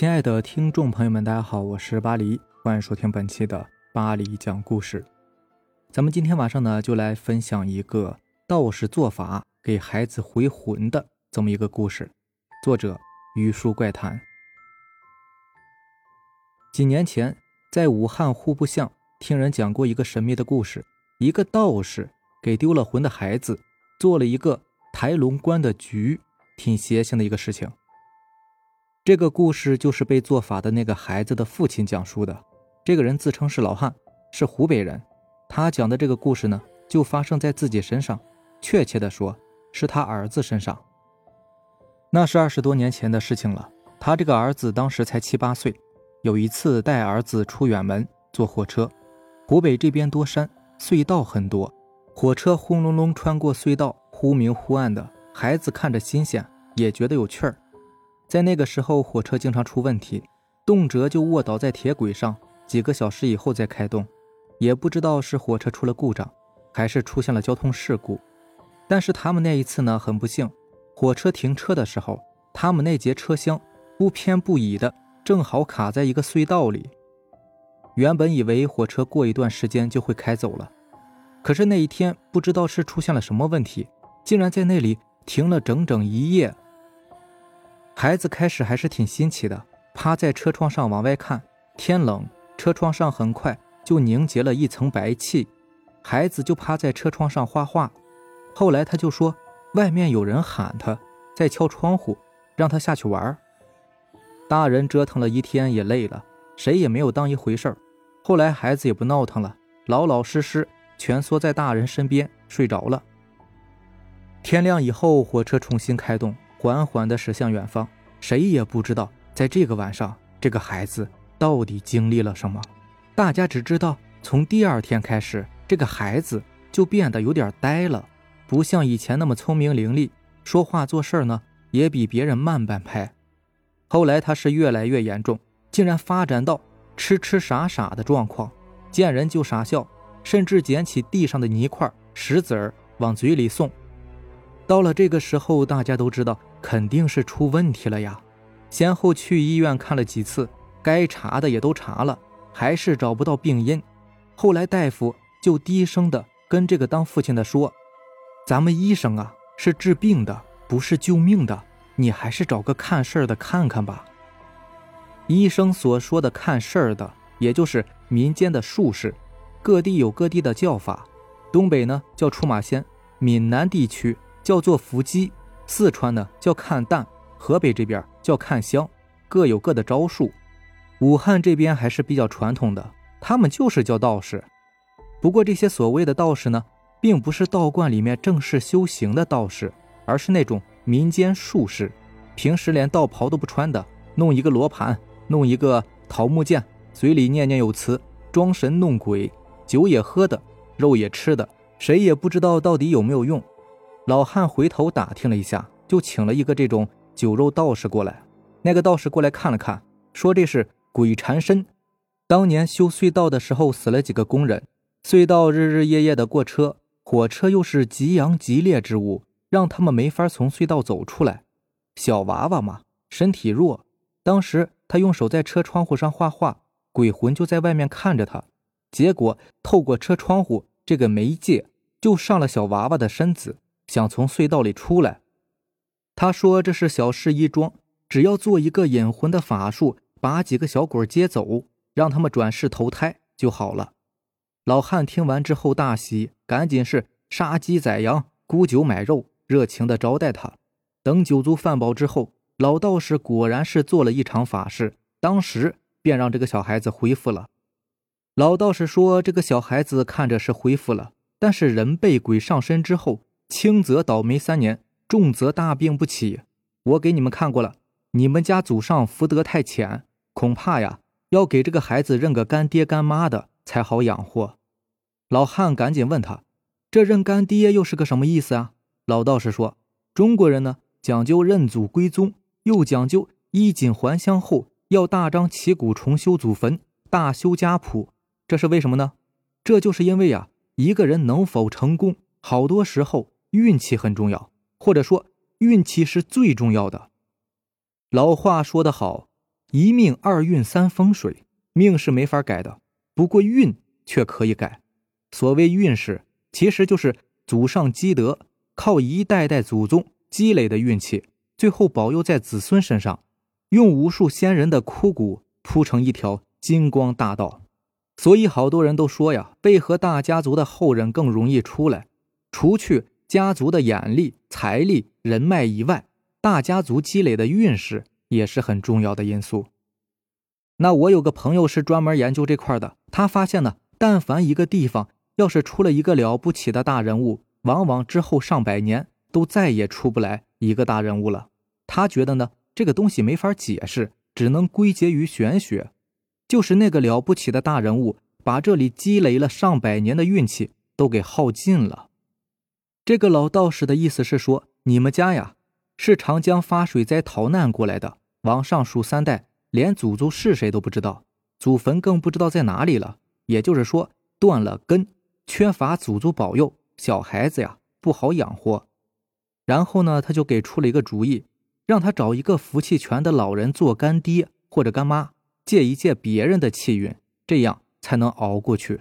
亲爱的听众朋友们，大家好，我是巴黎，欢迎收听本期的巴黎讲故事。咱们今天晚上呢，就来分享一个道士做法给孩子回魂的这么一个故事。作者：榆树怪谈。几年前，在武汉户部巷听人讲过一个神秘的故事：一个道士给丢了魂的孩子做了一个抬龙棺的局，挺邪性的一个事情。这个故事就是被做法的那个孩子的父亲讲述的。这个人自称是老汉，是湖北人。他讲的这个故事呢，就发生在自己身上，确切的说，是他儿子身上。那是二十多年前的事情了。他这个儿子当时才七八岁。有一次带儿子出远门，坐火车。湖北这边多山，隧道很多，火车轰隆隆穿过隧道，忽明忽暗的。孩子看着新鲜，也觉得有趣儿。在那个时候，火车经常出问题，动辄就卧倒在铁轨上，几个小时以后再开动，也不知道是火车出了故障，还是出现了交通事故。但是他们那一次呢，很不幸，火车停车的时候，他们那节车厢不偏不倚的，正好卡在一个隧道里。原本以为火车过一段时间就会开走了，可是那一天不知道是出现了什么问题，竟然在那里停了整整一夜。孩子开始还是挺新奇的，趴在车窗上往外看。天冷，车窗上很快就凝结了一层白气。孩子就趴在车窗上画画。后来他就说，外面有人喊他，在敲窗户，让他下去玩。大人折腾了一天也累了，谁也没有当一回事儿。后来孩子也不闹腾了，老老实实蜷缩在大人身边睡着了。天亮以后，火车重新开动。缓缓地驶向远方，谁也不知道在这个晚上，这个孩子到底经历了什么。大家只知道，从第二天开始，这个孩子就变得有点呆了，不像以前那么聪明伶俐，说话做事呢也比别人慢半拍。后来他是越来越严重，竟然发展到痴痴傻傻的状况，见人就傻笑，甚至捡起地上的泥块、石子儿往嘴里送。到了这个时候，大家都知道。肯定是出问题了呀！先后去医院看了几次，该查的也都查了，还是找不到病因。后来大夫就低声的跟这个当父亲的说：“咱们医生啊，是治病的，不是救命的。你还是找个看事儿的看看吧。”医生所说的看事儿的，也就是民间的术士，各地有各地的叫法。东北呢叫出马仙，闽南地区叫做伏击。四川呢叫看淡，河北这边叫看香，各有各的招数。武汉这边还是比较传统的，他们就是叫道士。不过这些所谓的道士呢，并不是道观里面正式修行的道士，而是那种民间术士，平时连道袍都不穿的，弄一个罗盘，弄一个桃木剑，嘴里念念有词，装神弄鬼，酒也喝的，肉也吃的，谁也不知道到底有没有用。老汉回头打听了一下，就请了一个这种酒肉道士过来。那个道士过来看了看，说这是鬼缠身。当年修隧道的时候死了几个工人，隧道日日夜夜的过车，火车又是极阳极烈之物，让他们没法从隧道走出来。小娃娃嘛，身体弱，当时他用手在车窗户上画画，鬼魂就在外面看着他，结果透过车窗户这个媒介，就上了小娃娃的身子。想从隧道里出来，他说这是小事一桩，只要做一个引魂的法术，把几个小鬼接走，让他们转世投胎就好了。老汉听完之后大喜，赶紧是杀鸡宰羊，沽酒买肉，热情的招待他。等酒足饭饱之后，老道士果然是做了一场法事，当时便让这个小孩子恢复了。老道士说，这个小孩子看着是恢复了，但是人被鬼上身之后。轻则倒霉三年，重则大病不起。我给你们看过了，你们家祖上福德太浅，恐怕呀要给这个孩子认个干爹干妈的才好养活。老汉赶紧问他，这认干爹又是个什么意思啊？老道士说，中国人呢讲究认祖归宗，又讲究衣锦还乡后要大张旗鼓重修祖坟，大修家谱。这是为什么呢？这就是因为啊，一个人能否成功，好多时候。运气很重要，或者说运气是最重要的。老话说得好，一命二运三风水，命是没法改的，不过运却可以改。所谓运势，其实就是祖上积德，靠一代代祖宗积累的运气，最后保佑在子孙身上，用无数先人的枯骨铺成一条金光大道。所以好多人都说呀，为何大家族的后人更容易出来？除去家族的眼力、财力、人脉以外，大家族积累的运势也是很重要的因素。那我有个朋友是专门研究这块的，他发现呢，但凡一个地方要是出了一个了不起的大人物，往往之后上百年都再也出不来一个大人物了。他觉得呢，这个东西没法解释，只能归结于玄学。就是那个了不起的大人物，把这里积累了上百年的运气都给耗尽了。这个老道士的意思是说，你们家呀是长江发水灾逃难过来的，往上数三代，连祖宗是谁都不知道，祖坟更不知道在哪里了。也就是说，断了根，缺乏祖宗保佑，小孩子呀不好养活。然后呢，他就给出了一个主意，让他找一个福气全的老人做干爹或者干妈。借一借别人的气运，这样才能熬过去。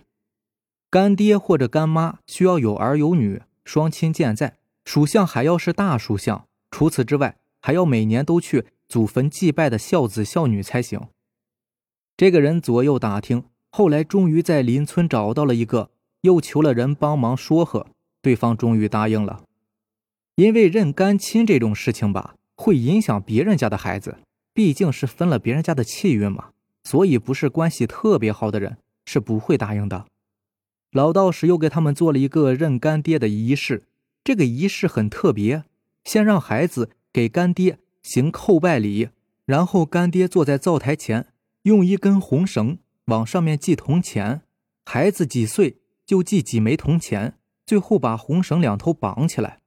干爹或者干妈需要有儿有女，双亲健在，属相还要是大属相。除此之外，还要每年都去祖坟祭拜的孝子孝女才行。这个人左右打听，后来终于在邻村找到了一个，又求了人帮忙说和，对方终于答应了。因为认干亲这种事情吧，会影响别人家的孩子，毕竟是分了别人家的气运嘛。所以，不是关系特别好的人是不会答应的。老道士又给他们做了一个认干爹的仪式。这个仪式很特别，先让孩子给干爹行叩拜礼，然后干爹坐在灶台前，用一根红绳往上面系铜钱。孩子几岁就系几枚铜钱，最后把红绳两头绑起来。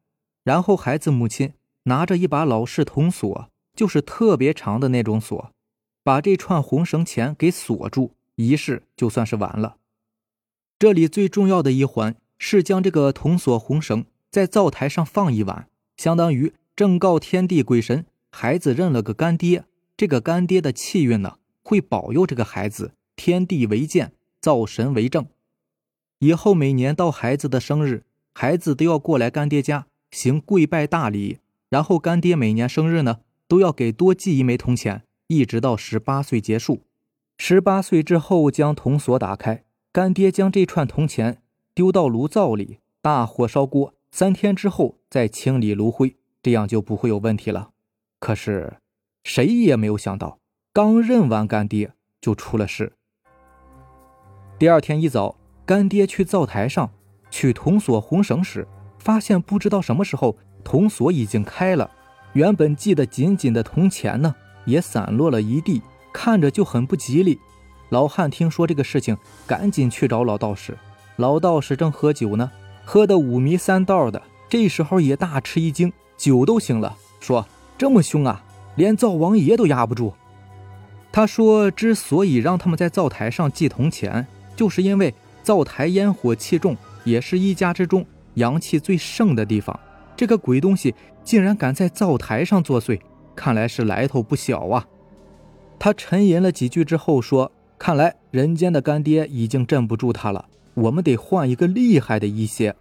然后孩子母亲拿着一把老式铜锁，就是特别长的那种锁。把这串红绳钱给锁住，仪式就算是完了。这里最重要的一环是将这个铜锁红绳在灶台上放一晚，相当于正告天地鬼神，孩子认了个干爹。这个干爹的气运呢，会保佑这个孩子，天地为鉴，灶神为证。以后每年到孩子的生日，孩子都要过来干爹家行跪拜大礼，然后干爹每年生日呢，都要给多寄一枚铜钱。一直到十八岁结束，十八岁之后将铜锁打开，干爹将这串铜钱丢到炉灶里，大火烧锅，三天之后再清理炉灰，这样就不会有问题了。可是谁也没有想到，刚认完干爹就出了事。第二天一早，干爹去灶台上取铜锁红绳时，发现不知道什么时候铜锁已经开了，原本系得紧紧的铜钱呢？也散落了一地，看着就很不吉利。老汉听说这个事情，赶紧去找老道士。老道士正喝酒呢，喝得五迷三道的，这时候也大吃一惊，酒都醒了，说：“这么凶啊，连灶王爷都压不住。”他说：“之所以让他们在灶台上祭铜钱，就是因为灶台烟火气重，也是一家之中阳气最盛的地方。这个鬼东西竟然敢在灶台上作祟。”看来是来头不小啊！他沉吟了几句之后说：“看来人间的干爹已经镇不住他了，我们得换一个厉害的一些。”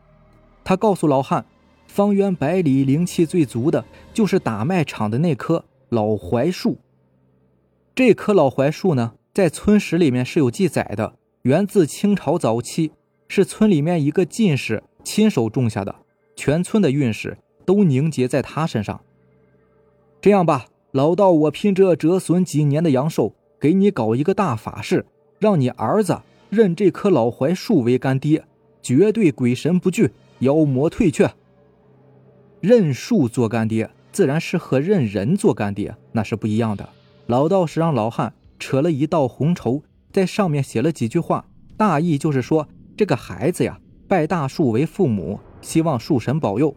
他告诉老汉：“方圆百里灵气最足的，就是打麦场的那棵老槐树。这棵老槐树呢，在村史里面是有记载的，源自清朝早期，是村里面一个进士亲手种下的，全村的运势都凝结在他身上。”这样吧，老道，我拼这折损几年的阳寿，给你搞一个大法事，让你儿子认这棵老槐树为干爹，绝对鬼神不惧，妖魔退却。认树做干爹，自然是和认人做干爹那是不一样的。老道士让老汉扯了一道红绸，在上面写了几句话，大意就是说这个孩子呀，拜大树为父母，希望树神保佑，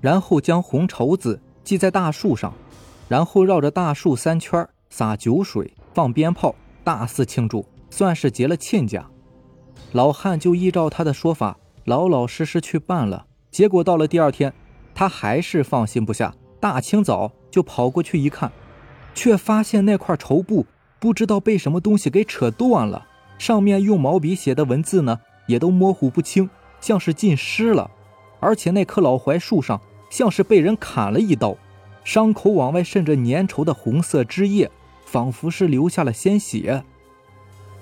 然后将红绸子系在大树上。然后绕着大树三圈，洒酒水，放鞭炮，大肆庆祝，算是结了亲家。老汉就依照他的说法，老老实实去办了。结果到了第二天，他还是放心不下，大清早就跑过去一看，却发现那块绸布不知道被什么东西给扯断了，上面用毛笔写的文字呢，也都模糊不清，像是浸湿了。而且那棵老槐树上像是被人砍了一刀，伤口往外渗着粘稠的红色汁液，仿佛是流下了鲜血。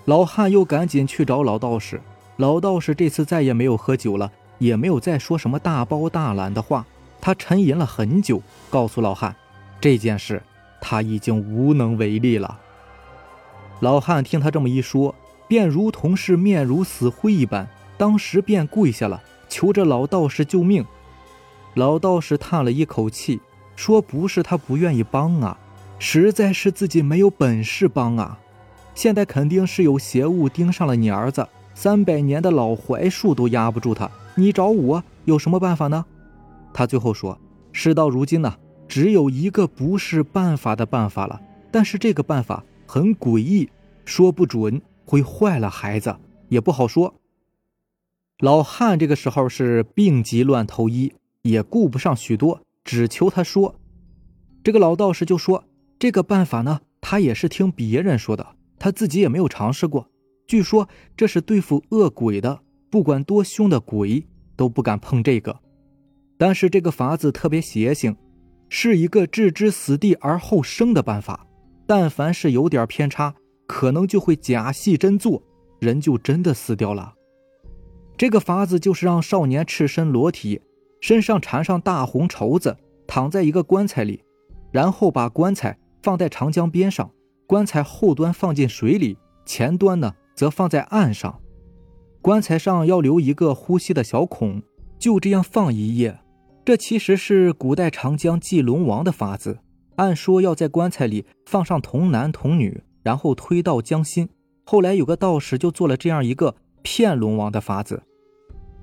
老汉又赶紧去找老道士，老道士这次再也没有喝酒了，也没有再说什么大包大揽的话。他沉吟了很久，告诉老汉，这件事他已经无能为力了。老汉听他这么一说，便如同是面如死灰一般，当时便跪下了，求着老道士救命。老道士叹了一口气，说：“不是他不愿意帮啊，实在是自己没有本事帮啊。现在肯定是有邪物盯上了你儿子，三百年的老槐树都压不住他，你找我有什么办法呢？”他最后说：“事到如今呢，只有一个不是办法的办法了。但是这个办法很诡异，说不准会坏了孩子，也不好说。”老汉这个时候是病急乱投医，也顾不上许多，只求他说。这个老道士就说：“这个办法呢，他也是听别人说的，他自己也没有尝试过。据说这是对付恶鬼的，不管多凶的鬼都不敢碰这个。”但是这个法子特别邪性，是一个置之死地而后生的办法。但凡是有点偏差，可能就会假戏真做，人就真的死掉了。这个法子就是让少年赤身裸体，身上缠上大红绸子，躺在一个棺材里，然后把棺材放在长江边上，棺材后端放进水里，前端呢则放在岸上，棺材上要留一个呼吸的小孔，就这样放一夜。这其实是古代长江祭龙王的法子。按说要在棺材里放上童男童女，然后推到江心。后来有个道士就做了这样一个骗龙王的法子。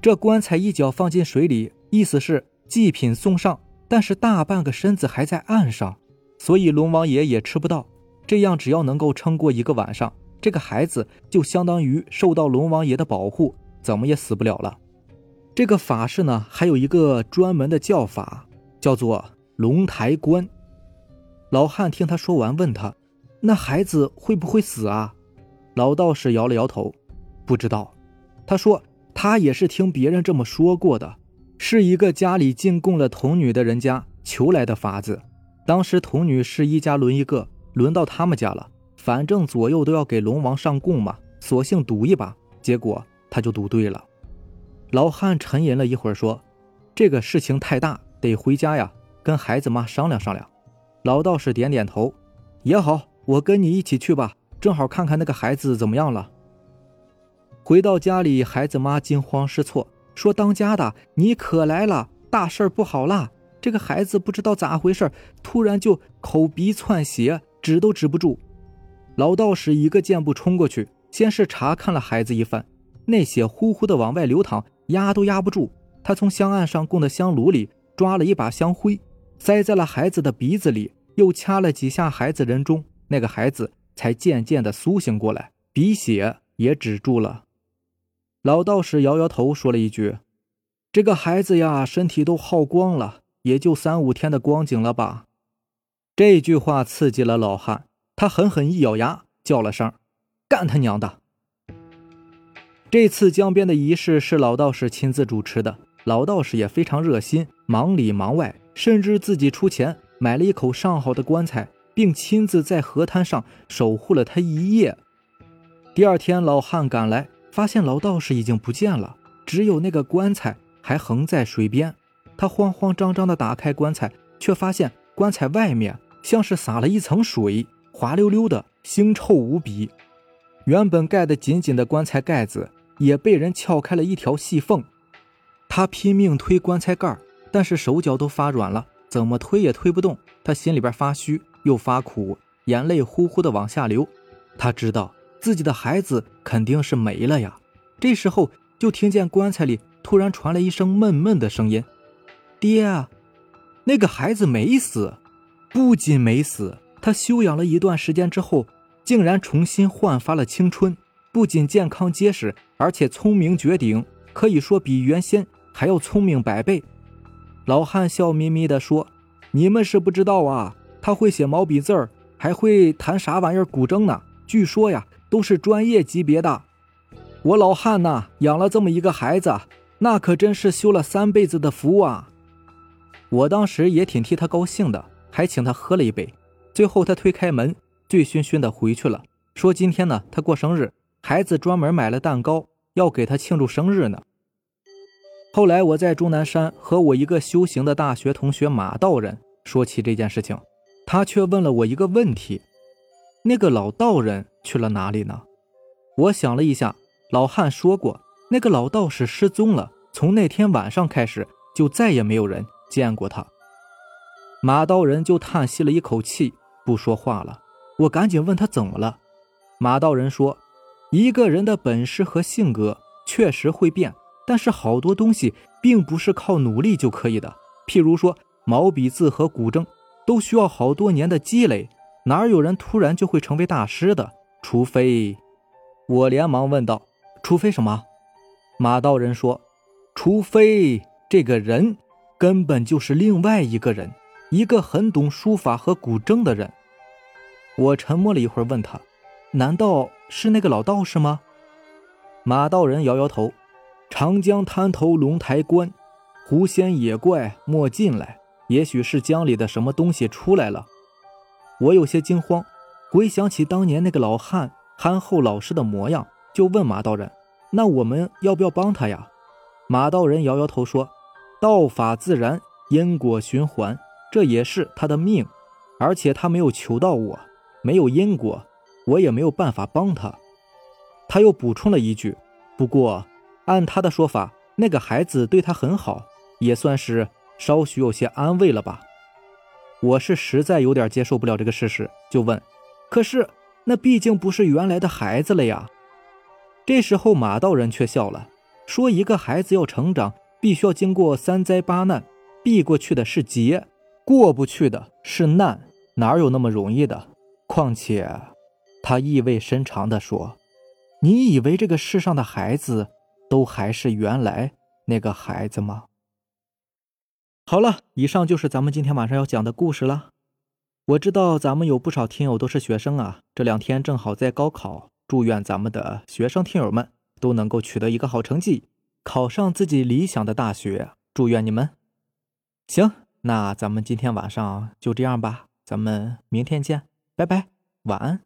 这棺材一脚放进水里，意思是祭品送上，但是大半个身子还在岸上，所以龙王爷也吃不到。这样只要能够撑过一个晚上，这个孩子就相当于受到龙王爷的保护，怎么也死不了了。这个法事呢，还有一个专门的叫法，叫做龙台棺。老汉听他说完，问他：“那孩子会不会死啊？”老道士摇了摇头，不知道。他说他也是听别人这么说过的，是一个家里进贡了童女的人家求来的法子。当时童女是一家轮一个，轮到他们家了，反正左右都要给龙王上供嘛，索性赌一把。结果他就赌对了。老汉沉吟了一会儿，说：“这个事情太大，得回家呀，跟孩子妈商量商量。”老道士点点头：“也好，我跟你一起去吧，正好看看那个孩子怎么样了。”回到家里，孩子妈惊慌失措，说：“当家的，你可来了，大事不好啦！这个孩子不知道咋回事，突然就口鼻窜血，止都止不住。”老道士一个箭步冲过去，先是查看了孩子一番，那血呼呼的往外流淌。压都压不住，他从香案上供的香炉里抓了一把香灰，塞在了孩子的鼻子里，又掐了几下孩子人中，那个孩子才渐渐的苏醒过来，鼻血也止住了。老道士摇摇头，说了一句：“这个孩子呀，身体都耗光了，也就三五天的光景了吧。”这句话刺激了老汉，他狠狠一咬牙，叫了声：“干他娘的！”这次江边的仪式是老道士亲自主持的，老道士也非常热心，忙里忙外，甚至自己出钱买了一口上好的棺材，并亲自在河滩上守护了他一夜。第二天，老汉赶来，发现老道士已经不见了，只有那个棺材还横在水边。他慌慌张张地打开棺材，却发现棺材外面像是撒了一层水，滑溜溜的，腥臭无比。原本盖得紧紧的棺材盖子。也被人撬开了一条细缝，他拼命推棺材盖但是手脚都发软了，怎么推也推不动。他心里边发虚又发苦，眼泪呼呼的往下流。他知道自己的孩子肯定是没了呀。这时候就听见棺材里突然传来一声闷闷的声音：“爹，那个孩子没死，不仅没死，他休养了一段时间之后，竟然重新焕发了青春。”不仅健康结实，而且聪明绝顶，可以说比原先还要聪明百倍。老汉笑眯眯地说：“你们是不知道啊，他会写毛笔字儿，还会弹啥玩意儿古筝呢？据说呀，都是专业级别的。我老汉呐，养了这么一个孩子，那可真是修了三辈子的福啊！我当时也挺替他高兴的，还请他喝了一杯。最后他推开门，醉醺醺的回去了，说今天呢他过生日，孩子专门买了蛋糕要给他庆祝生日呢。后来我在终南山和我一个修行的大学同学马道人说起这件事情，他却问了我一个问题：那个老道人去了哪里呢？我想了一下，老汉说过那个老道士失踪了，从那天晚上开始就再也没有人。见过他，马道人就叹息了一口气，不说话了。我赶紧问他怎么了。马道人说：“一个人的本事和性格确实会变，但是好多东西并不是靠努力就可以的。譬如说毛笔字和古筝，都需要好多年的积累，哪有人突然就会成为大师的？除非……”我连忙问道：“除非什么？”马道人说：“除非这个人。”根本就是另外一个人，一个很懂书法和古筝的人。我沉默了一会儿，问他：“难道是那个老道士吗？”马道人摇摇头：“长江滩头龙台关，狐仙野怪莫进来。也许是江里的什么东西出来了。”我有些惊慌，回想起当年那个老汉憨厚老实的模样，就问马道人：“那我们要不要帮他呀？”马道人摇摇头说。道法自然，因果循环，这也是他的命。而且他没有求到我，没有因果，我也没有办法帮他。他又补充了一句：“不过，按他的说法，那个孩子对他很好，也算是稍许有些安慰了吧。”我是实在有点接受不了这个事实，就问：“可是那毕竟不是原来的孩子了呀？”这时候马道人却笑了，说：“一个孩子要成长。”必须要经过三灾八难，避过去的是劫，过不去的是难，哪有那么容易的？况且，他意味深长地说：“你以为这个世上的孩子都还是原来那个孩子吗？”好了，以上就是咱们今天晚上要讲的故事了。我知道咱们有不少听友都是学生啊，这两天正好在高考，祝愿咱们的学生听友们都能够取得一个好成绩。考上自己理想的大学，祝愿你们。行，那咱们今天晚上就这样吧，咱们明天见，拜拜，晚安。